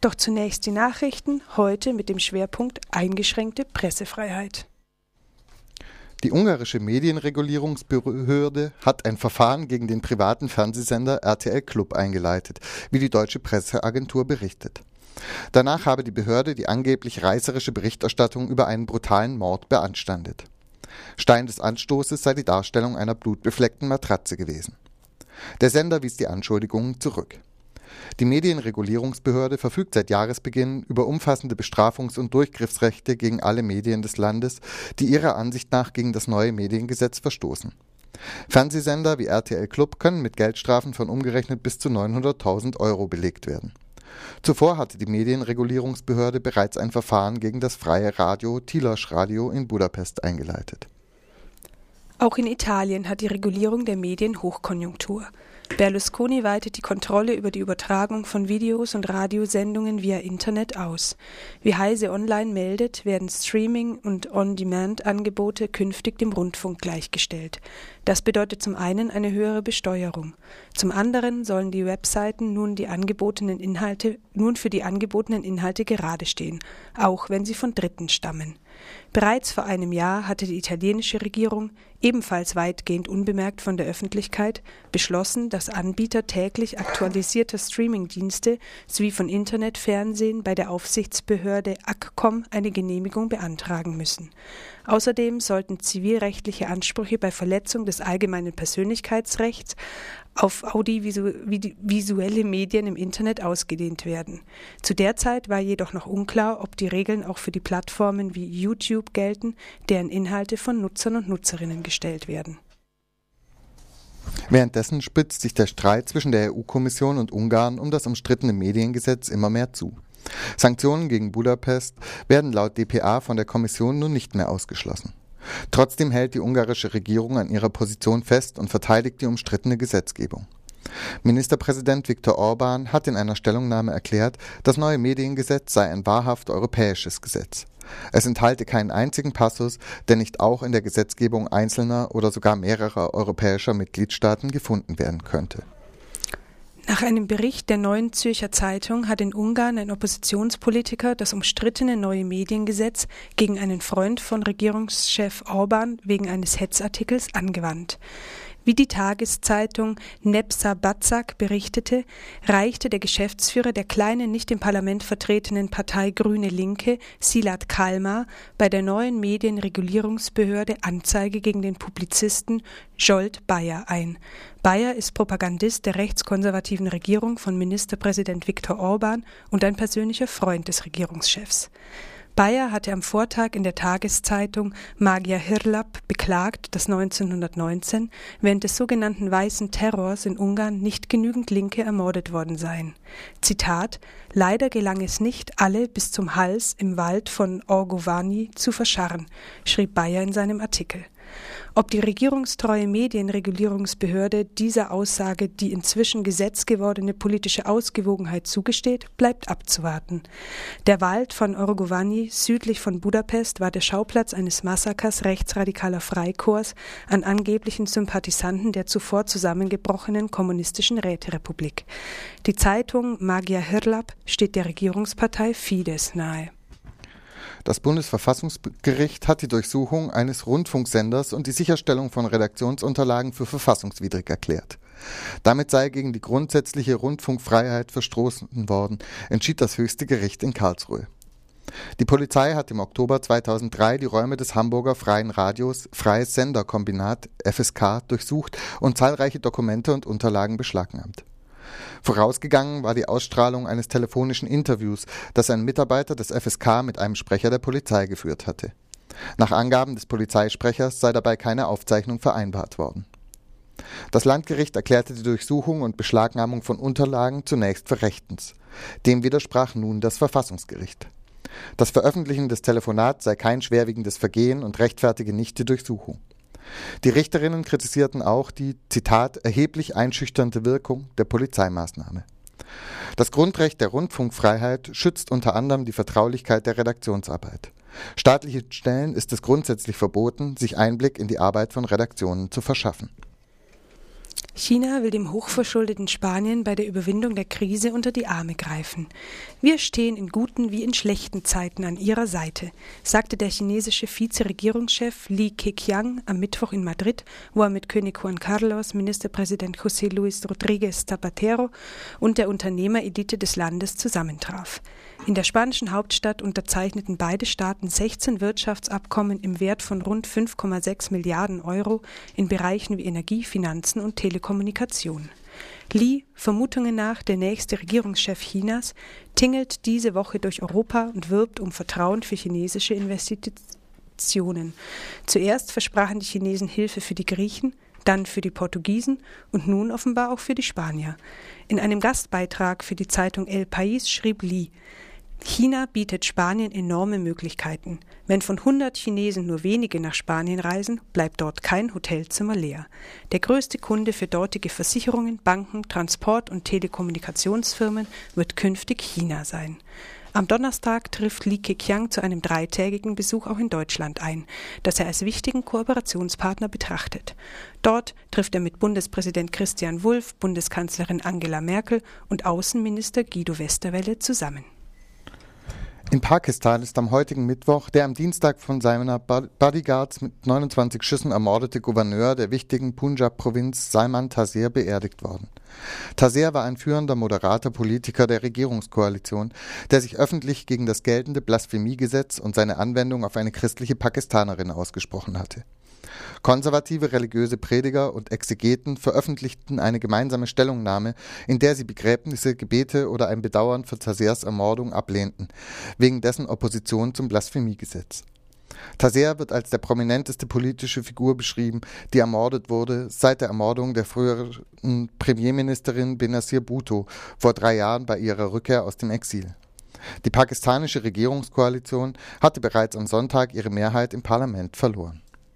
Doch zunächst die Nachrichten, heute mit dem Schwerpunkt eingeschränkte Pressefreiheit. Die ungarische Medienregulierungsbehörde hat ein Verfahren gegen den privaten Fernsehsender RTL Club eingeleitet, wie die deutsche Presseagentur berichtet. Danach habe die Behörde die angeblich reißerische Berichterstattung über einen brutalen Mord beanstandet. Stein des Anstoßes sei die Darstellung einer blutbefleckten Matratze gewesen. Der Sender wies die Anschuldigungen zurück. Die Medienregulierungsbehörde verfügt seit Jahresbeginn über umfassende Bestrafungs- und Durchgriffsrechte gegen alle Medien des Landes, die ihrer Ansicht nach gegen das neue Mediengesetz verstoßen. Fernsehsender wie RTL Club können mit Geldstrafen von umgerechnet bis zu 900.000 Euro belegt werden. Zuvor hatte die Medienregulierungsbehörde bereits ein Verfahren gegen das freie Radio Tilos Radio in Budapest eingeleitet. Auch in Italien hat die Regulierung der Medien Hochkonjunktur. Berlusconi weitet die Kontrolle über die Übertragung von Videos und Radiosendungen via Internet aus. Wie Heise Online meldet, werden Streaming- und On-Demand-Angebote künftig dem Rundfunk gleichgestellt. Das bedeutet zum einen eine höhere Besteuerung. Zum anderen sollen die Webseiten nun die angebotenen Inhalte, nun für die angebotenen Inhalte gerade stehen, auch wenn sie von Dritten stammen. Bereits vor einem Jahr hatte die italienische Regierung, ebenfalls weitgehend unbemerkt von der Öffentlichkeit, beschlossen, dass Anbieter täglich aktualisierter Streamingdienste sowie von Internetfernsehen bei der Aufsichtsbehörde ACCOM eine Genehmigung beantragen müssen. Außerdem sollten zivilrechtliche Ansprüche bei Verletzung des allgemeinen Persönlichkeitsrechts auf audiovisuelle Medien im Internet ausgedehnt werden. Zu der Zeit war jedoch noch unklar, ob die Regeln auch für die Plattformen wie YouTube gelten, deren Inhalte von Nutzern und Nutzerinnen gestellt werden. Währenddessen spitzt sich der Streit zwischen der EU-Kommission und Ungarn um das umstrittene Mediengesetz immer mehr zu. Sanktionen gegen Budapest werden laut dpa von der Kommission nun nicht mehr ausgeschlossen. Trotzdem hält die ungarische Regierung an ihrer Position fest und verteidigt die umstrittene Gesetzgebung. Ministerpräsident Viktor Orban hat in einer Stellungnahme erklärt, das neue Mediengesetz sei ein wahrhaft europäisches Gesetz. Es enthalte keinen einzigen Passus, der nicht auch in der Gesetzgebung einzelner oder sogar mehrerer europäischer Mitgliedstaaten gefunden werden könnte. Nach einem Bericht der Neuen Zürcher Zeitung hat in Ungarn ein Oppositionspolitiker das umstrittene neue Mediengesetz gegen einen Freund von Regierungschef Orban wegen eines Hetzartikels angewandt. Wie die Tageszeitung Nepsa Batzak berichtete, reichte der Geschäftsführer der kleinen, nicht im Parlament vertretenen Partei Grüne Linke, Silat Kalmar, bei der neuen Medienregulierungsbehörde Anzeige gegen den Publizisten Jolt Bayer ein. Bayer ist Propagandist der rechtskonservativen Regierung von Ministerpräsident Viktor Orban und ein persönlicher Freund des Regierungschefs. Bayer hatte am Vortag in der Tageszeitung Magia Hirlap beklagt, dass 1919 während des sogenannten Weißen Terrors in Ungarn nicht genügend Linke ermordet worden seien. Zitat Leider gelang es nicht, alle bis zum Hals im Wald von Orgovani zu verscharren, schrieb Bayer in seinem Artikel. Ob die regierungstreue Medienregulierungsbehörde dieser Aussage die inzwischen Gesetz gewordene politische Ausgewogenheit zugesteht, bleibt abzuwarten. Der Wald von Orgovani südlich von Budapest war der Schauplatz eines Massakers rechtsradikaler Freikorps an angeblichen Sympathisanten der zuvor zusammengebrochenen kommunistischen Räterepublik. Die Zeitung Magia Hirlap steht der Regierungspartei Fidesz nahe. Das Bundesverfassungsgericht hat die Durchsuchung eines Rundfunksenders und die Sicherstellung von Redaktionsunterlagen für verfassungswidrig erklärt. Damit sei gegen die grundsätzliche Rundfunkfreiheit verstoßen worden, entschied das höchste Gericht in Karlsruhe. Die Polizei hat im Oktober 2003 die Räume des Hamburger Freien Radios Freies Senderkombinat FSK durchsucht und zahlreiche Dokumente und Unterlagen beschlagnahmt. Vorausgegangen war die Ausstrahlung eines telefonischen Interviews, das ein Mitarbeiter des FSK mit einem Sprecher der Polizei geführt hatte. Nach Angaben des Polizeisprechers sei dabei keine Aufzeichnung vereinbart worden. Das Landgericht erklärte die Durchsuchung und Beschlagnahmung von Unterlagen zunächst für rechtens. Dem widersprach nun das Verfassungsgericht. Das Veröffentlichen des Telefonats sei kein schwerwiegendes Vergehen und rechtfertige nicht die Durchsuchung. Die Richterinnen kritisierten auch die, Zitat, erheblich einschüchternde Wirkung der Polizeimaßnahme. Das Grundrecht der Rundfunkfreiheit schützt unter anderem die Vertraulichkeit der Redaktionsarbeit. Staatlichen Stellen ist es grundsätzlich verboten, sich Einblick in die Arbeit von Redaktionen zu verschaffen. China will dem hochverschuldeten Spanien bei der Überwindung der Krise unter die Arme greifen. Wir stehen in guten wie in schlechten Zeiten an ihrer Seite, sagte der chinesische Vizeregierungschef Li Keqiang am Mittwoch in Madrid, wo er mit König Juan Carlos, Ministerpräsident José Luis Rodríguez Zapatero und der Unternehmerelite des Landes zusammentraf. In der spanischen Hauptstadt unterzeichneten beide Staaten 16 Wirtschaftsabkommen im Wert von rund 5,6 Milliarden Euro in Bereichen wie Energie, Finanzen und Telekommunikation. Kommunikation. Li, Vermutungen nach der nächste Regierungschef Chinas, tingelt diese Woche durch Europa und wirbt um Vertrauen für chinesische Investitionen. Zuerst versprachen die Chinesen Hilfe für die Griechen, dann für die Portugiesen und nun offenbar auch für die Spanier. In einem Gastbeitrag für die Zeitung El País schrieb Li, China bietet Spanien enorme Möglichkeiten. Wenn von 100 Chinesen nur wenige nach Spanien reisen, bleibt dort kein Hotelzimmer leer. Der größte Kunde für dortige Versicherungen, Banken, Transport- und Telekommunikationsfirmen wird künftig China sein. Am Donnerstag trifft Li Keqiang zu einem dreitägigen Besuch auch in Deutschland ein, das er als wichtigen Kooperationspartner betrachtet. Dort trifft er mit Bundespräsident Christian Wulff, Bundeskanzlerin Angela Merkel und Außenminister Guido Westerwelle zusammen. In Pakistan ist am heutigen Mittwoch der am Dienstag von seiner Bodyguards mit 29 Schüssen ermordete Gouverneur der wichtigen Punjab-Provinz Salman Taseer beerdigt worden. Taseer war ein führender moderater Politiker der Regierungskoalition, der sich öffentlich gegen das geltende Blasphemiegesetz und seine Anwendung auf eine christliche Pakistanerin ausgesprochen hatte. Konservative religiöse Prediger und Exegeten veröffentlichten eine gemeinsame Stellungnahme, in der sie Begräbnisse, Gebete oder ein Bedauern für Taseers Ermordung ablehnten, wegen dessen Opposition zum Blasphemiegesetz. Taseer wird als der prominenteste politische Figur beschrieben, die ermordet wurde seit der Ermordung der früheren Premierministerin Benazir Bhutto vor drei Jahren bei ihrer Rückkehr aus dem Exil. Die pakistanische Regierungskoalition hatte bereits am Sonntag ihre Mehrheit im Parlament verloren